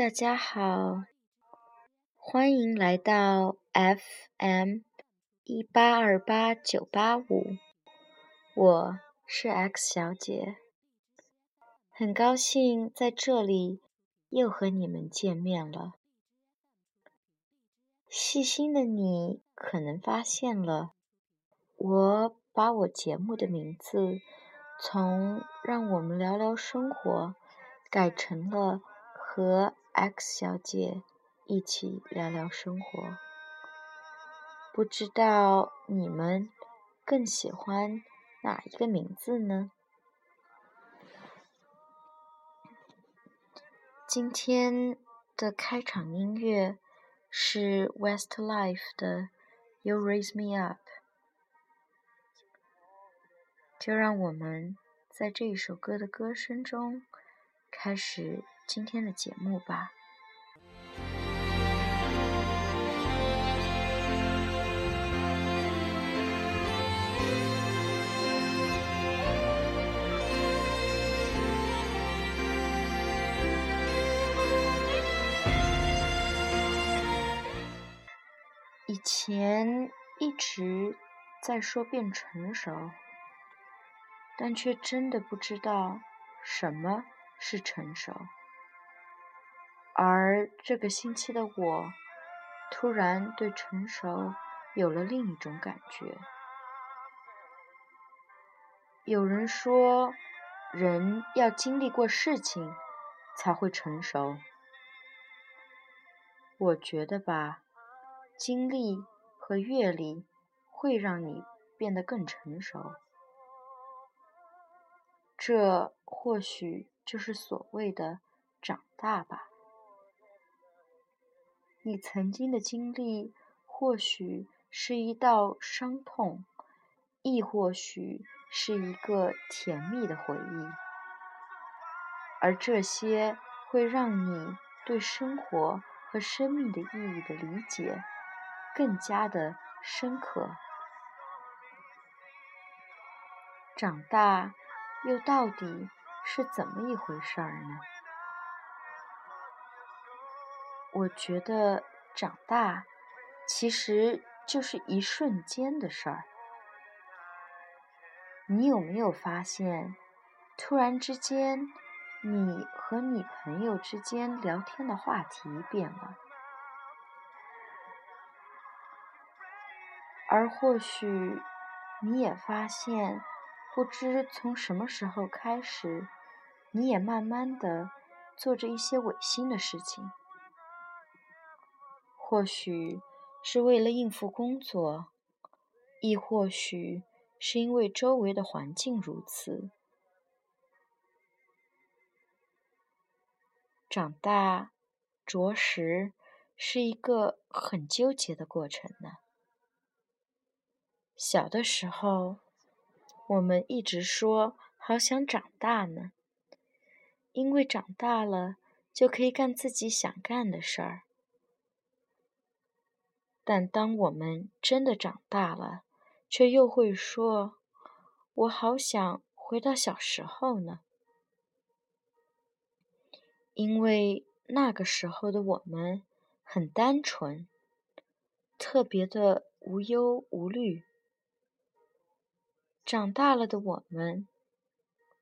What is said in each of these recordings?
大家好，欢迎来到 FM 一八二八九八五，我是 X 小姐，很高兴在这里又和你们见面了。细心的你可能发现了，我把我节目的名字从“让我们聊聊生活”改成了。和 X 小姐一起聊聊生活，不知道你们更喜欢哪一个名字呢？今天的开场音乐是 Westlife 的《You Raise Me Up》，就让我们在这一首歌的歌声中开始。今天的节目吧。以前一直在说变成熟，但却真的不知道什么是成熟。而这个星期的我，突然对成熟有了另一种感觉。有人说，人要经历过事情才会成熟。我觉得吧，经历和阅历会让你变得更成熟。这或许就是所谓的长大吧。你曾经的经历，或许是一道伤痛，亦或许是一个甜蜜的回忆，而这些会让你对生活和生命的意义的理解更加的深刻。长大又到底是怎么一回事儿呢？我觉得长大其实就是一瞬间的事儿。你有没有发现，突然之间，你和你朋友之间聊天的话题变了？而或许你也发现，不知从什么时候开始，你也慢慢的做着一些违心的事情。或许是为了应付工作，亦或许是因为周围的环境如此。长大，着实是一个很纠结的过程呢。小的时候，我们一直说好想长大呢，因为长大了就可以干自己想干的事儿。但当我们真的长大了，却又会说：“我好想回到小时候呢。”因为那个时候的我们很单纯，特别的无忧无虑。长大了的我们，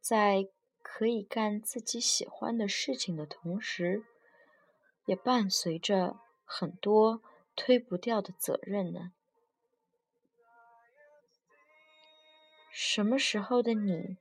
在可以干自己喜欢的事情的同时，也伴随着很多。推不掉的责任呢？什么时候的你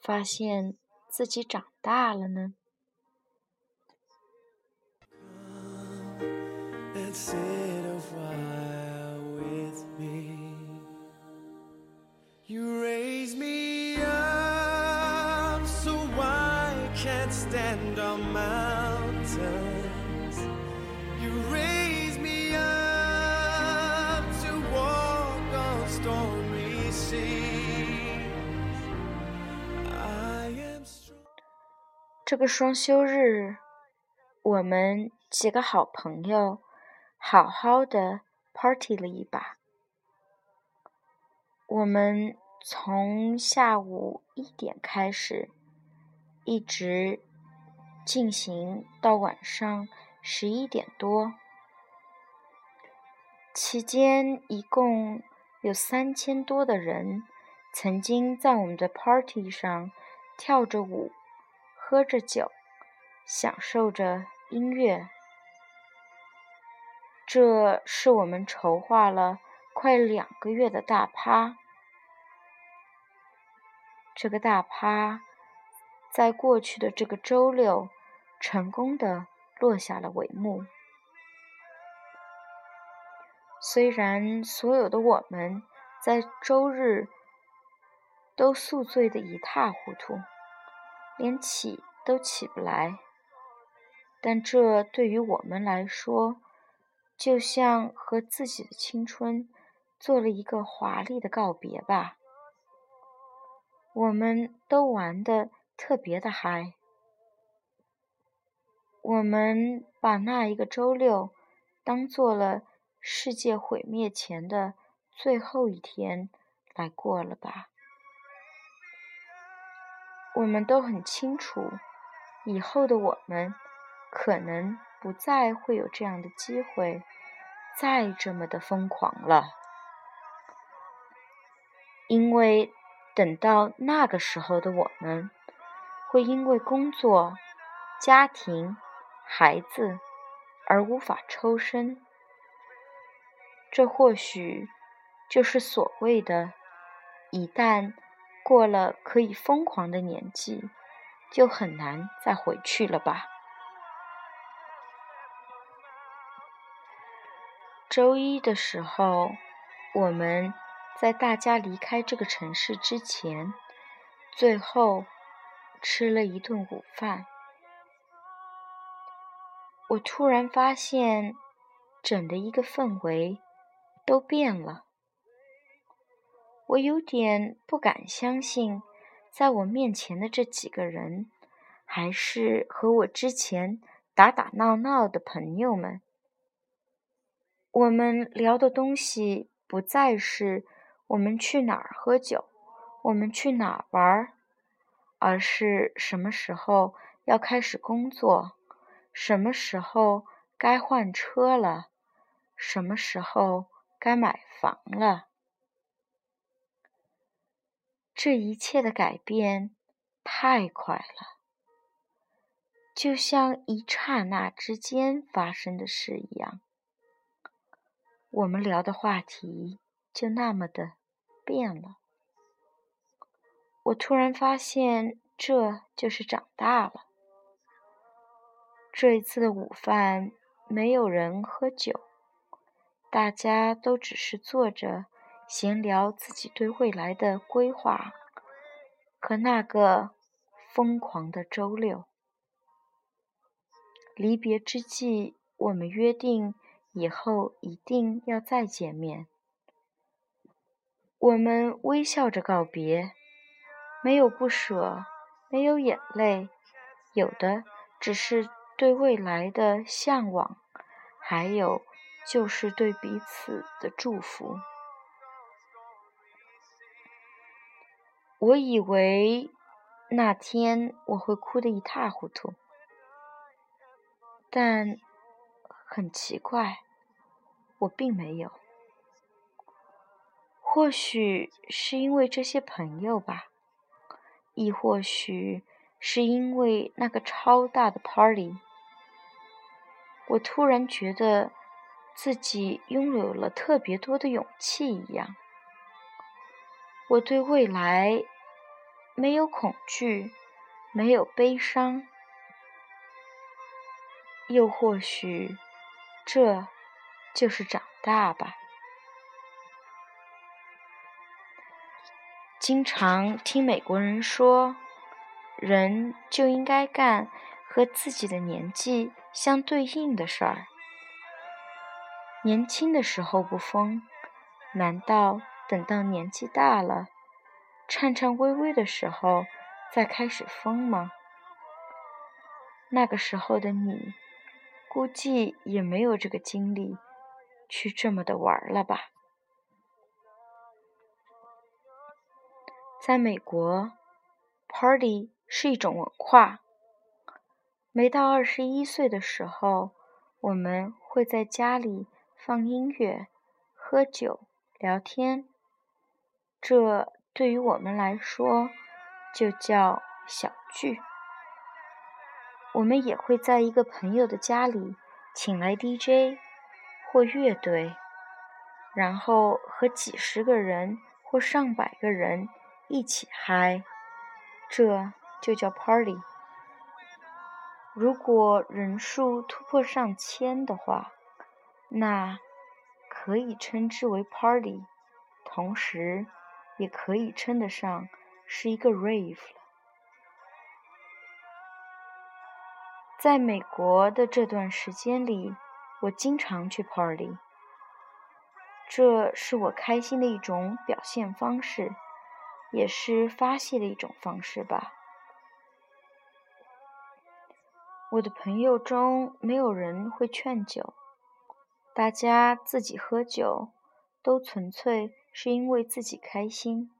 发现自己长大了呢？这个双休日，我们几个好朋友好好的 party 了一把。我们从下午一点开始，一直进行到晚上十一点多。期间一共有三千多的人曾经在我们的 party 上跳着舞、喝着酒、享受着音乐。这是我们筹划了快两个月的大趴。这个大趴在过去的这个周六成功的落下了帷幕。虽然所有的我们在周日都宿醉得一塌糊涂，连起都起不来，但这对于我们来说，就像和自己的青春做了一个华丽的告别吧。我们都玩得特别的嗨，我们把那一个周六当做了。世界毁灭前的最后一天来过了吧？我们都很清楚，以后的我们可能不再会有这样的机会，再这么的疯狂了。因为等到那个时候的我们，会因为工作、家庭、孩子而无法抽身。这或许就是所谓的，一旦过了可以疯狂的年纪，就很难再回去了吧。周一的时候，我们在大家离开这个城市之前，最后吃了一顿午饭。我突然发现，整的一个氛围。都变了，我有点不敢相信，在我面前的这几个人，还是和我之前打打闹闹的朋友们。我们聊的东西不再是我们去哪儿喝酒，我们去哪儿玩，而是什么时候要开始工作，什么时候该换车了，什么时候。该买房了。这一切的改变太快了，就像一刹那之间发生的事一样。我们聊的话题就那么的变了。我突然发现，这就是长大了。这一次的午饭，没有人喝酒。大家都只是坐着闲聊自己对未来的规划和那个疯狂的周六。离别之际，我们约定以后一定要再见面。我们微笑着告别，没有不舍，没有眼泪，有的只是对未来的向往，还有。就是对彼此的祝福。我以为那天我会哭得一塌糊涂，但很奇怪，我并没有。或许是因为这些朋友吧，亦或许是因为那个超大的 party，我突然觉得。自己拥有了特别多的勇气一样，我对未来没有恐惧，没有悲伤，又或许这就是长大吧。经常听美国人说，人就应该干和自己的年纪相对应的事儿。年轻的时候不疯，难道等到年纪大了、颤颤巍巍的时候再开始疯吗？那个时候的你，估计也没有这个精力去这么的玩了吧？在美国，party 是一种文化，没到二十一岁的时候，我们会在家里放音乐、喝酒、聊天。这对于我们来说，就叫小聚。我们也会在一个朋友的家里请来 DJ 或乐队，然后和几十个人或上百个人一起嗨，这就叫 party。如果人数突破上千的话，那可以称之为 party，同时也可以称得上是一个 rave 了。在美国的这段时间里，我经常去 party，这是我开心的一种表现方式，也是发泄的一种方式吧。我的朋友中没有人会劝酒，大家自己喝酒，都纯粹是因为自己开心。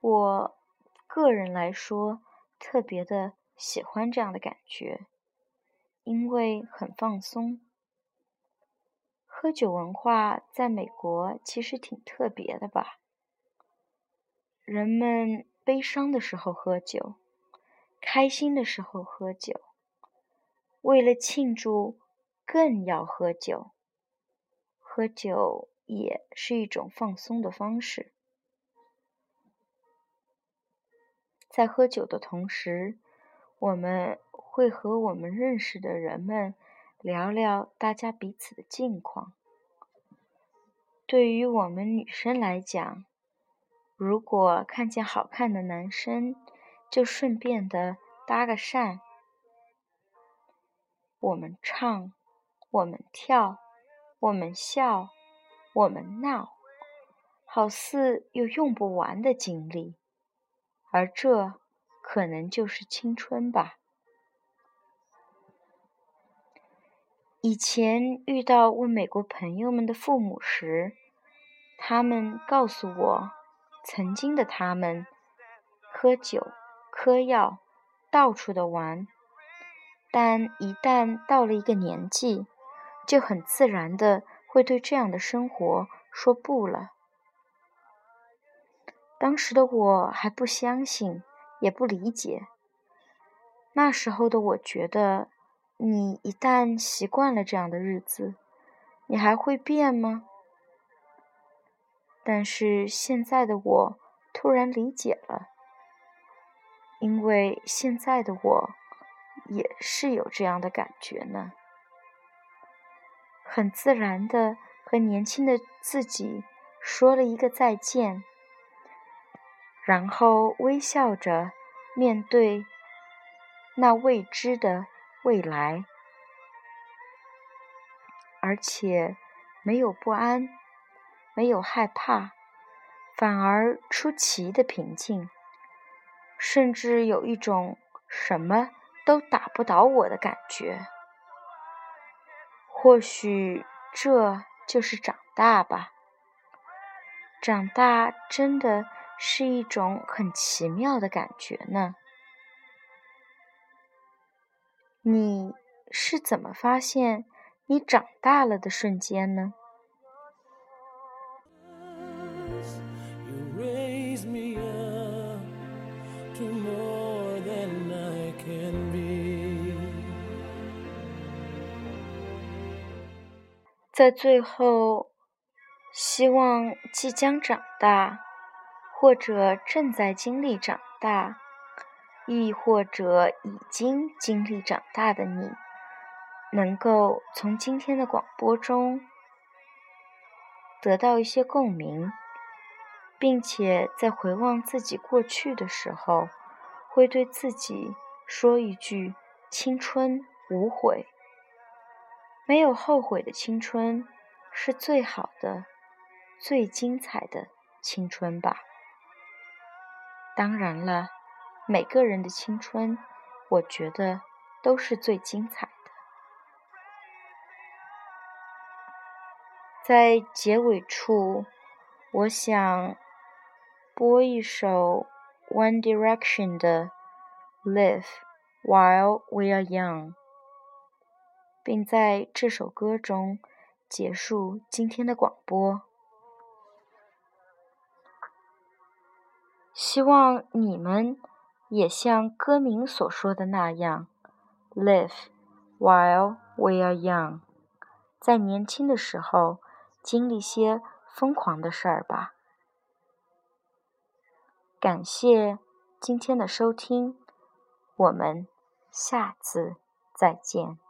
我。个人来说，特别的喜欢这样的感觉，因为很放松。喝酒文化在美国其实挺特别的吧？人们悲伤的时候喝酒，开心的时候喝酒，为了庆祝更要喝酒。喝酒也是一种放松的方式。在喝酒的同时，我们会和我们认识的人们聊聊大家彼此的近况。对于我们女生来讲，如果看见好看的男生，就顺便的搭个讪。我们唱，我们跳，我们笑，我们闹，好似有用不完的精力。而这可能就是青春吧。以前遇到问美国朋友们的父母时，他们告诉我，曾经的他们喝酒、嗑药、到处的玩，但一旦到了一个年纪，就很自然的会对这样的生活说不了。当时的我还不相信，也不理解。那时候的我觉得，你一旦习惯了这样的日子，你还会变吗？但是现在的我突然理解了，因为现在的我也是有这样的感觉呢。很自然的和年轻的自己说了一个再见。然后微笑着面对那未知的未来，而且没有不安，没有害怕，反而出奇的平静，甚至有一种什么都打不倒我的感觉。或许这就是长大吧。长大真的。是一种很奇妙的感觉呢。你是怎么发现你长大了的瞬间呢？在最后，希望即将长大。或者正在经历长大，亦或者已经经历长大的你，能够从今天的广播中得到一些共鸣，并且在回望自己过去的时候，会对自己说一句：“青春无悔，没有后悔的青春是最好的、最精彩的青春吧。”当然了，每个人的青春，我觉得都是最精彩的。在结尾处，我想播一首 One Direction 的《Live While We Are Young》，并在这首歌中结束今天的广播。希望你们也像歌名所说的那样，Live while we are young，在年轻的时候经历些疯狂的事儿吧。感谢今天的收听，我们下次再见。